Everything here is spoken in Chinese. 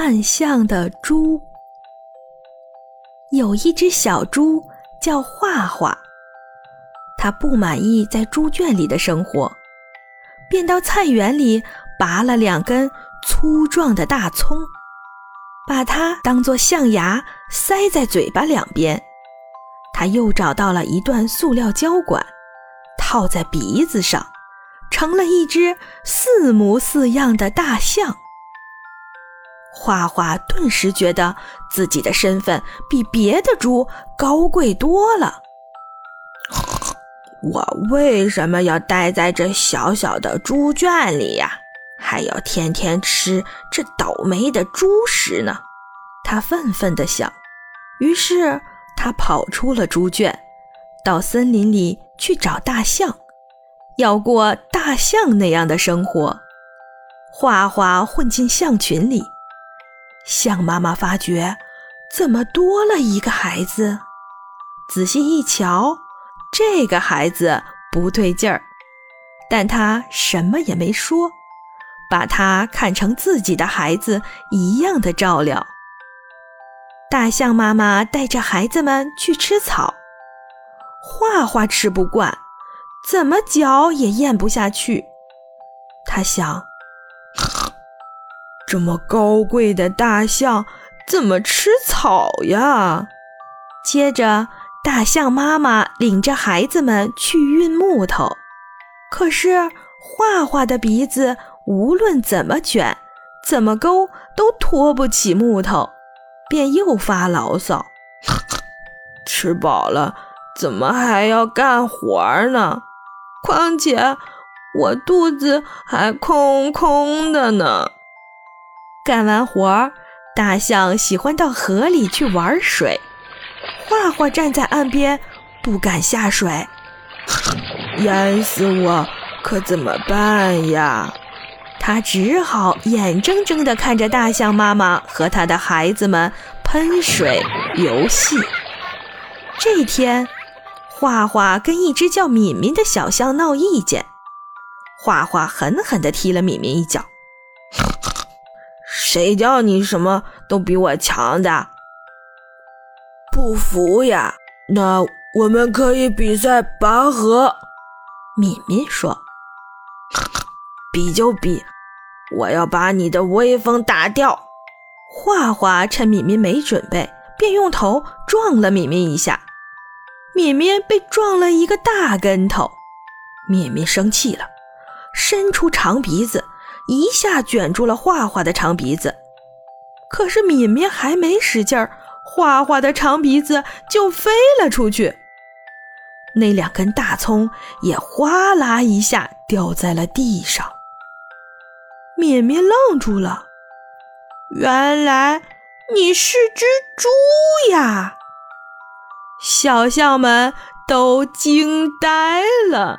扮相的猪。有一只小猪叫画画，它不满意在猪圈里的生活，便到菜园里拔了两根粗壮的大葱，把它当作象牙塞在嘴巴两边。他又找到了一段塑料胶管，套在鼻子上，成了一只似模似样的大象。画画顿时觉得自己的身份比别的猪高贵多了。我为什么要待在这小小的猪圈里呀？还要天天吃这倒霉的猪食呢？他愤愤地想。于是。他跑出了猪圈，到森林里去找大象，要过大象那样的生活。画画混进象群里，象妈妈发觉怎么多了一个孩子，仔细一瞧，这个孩子不对劲儿，但他什么也没说，把他看成自己的孩子一样的照料。大象妈妈带着孩子们去吃草，画画吃不惯，怎么嚼也咽不下去。他想：这么高贵的大象怎么吃草呀？接着，大象妈妈领着孩子们去运木头，可是画画的鼻子无论怎么卷、怎么勾，都拖不起木头。便又发牢骚：“ 吃饱了，怎么还要干活呢？况且我肚子还空空的呢。”干完活儿，大象喜欢到河里去玩水。画画站在岸边，不敢下水，淹死我可怎么办呀？他只好眼睁睁地看着大象妈妈和他的孩子们喷水游戏。这天，画画跟一只叫敏敏的小象闹意见，画画狠狠地踢了敏敏一脚。谁叫你什么都比我强的？不服呀？那我们可以比赛拔河。敏敏说：“比就比。”我要把你的威风打掉！画画趁敏敏没准备，便用头撞了敏敏一下。敏敏被撞了一个大跟头。敏敏生气了，伸出长鼻子，一下卷住了画画的长鼻子。可是敏敏还没使劲儿，画画的长鼻子就飞了出去。那两根大葱也哗啦一下掉在了地上。敏敏愣住了，原来你是只猪呀！小象们都惊呆了。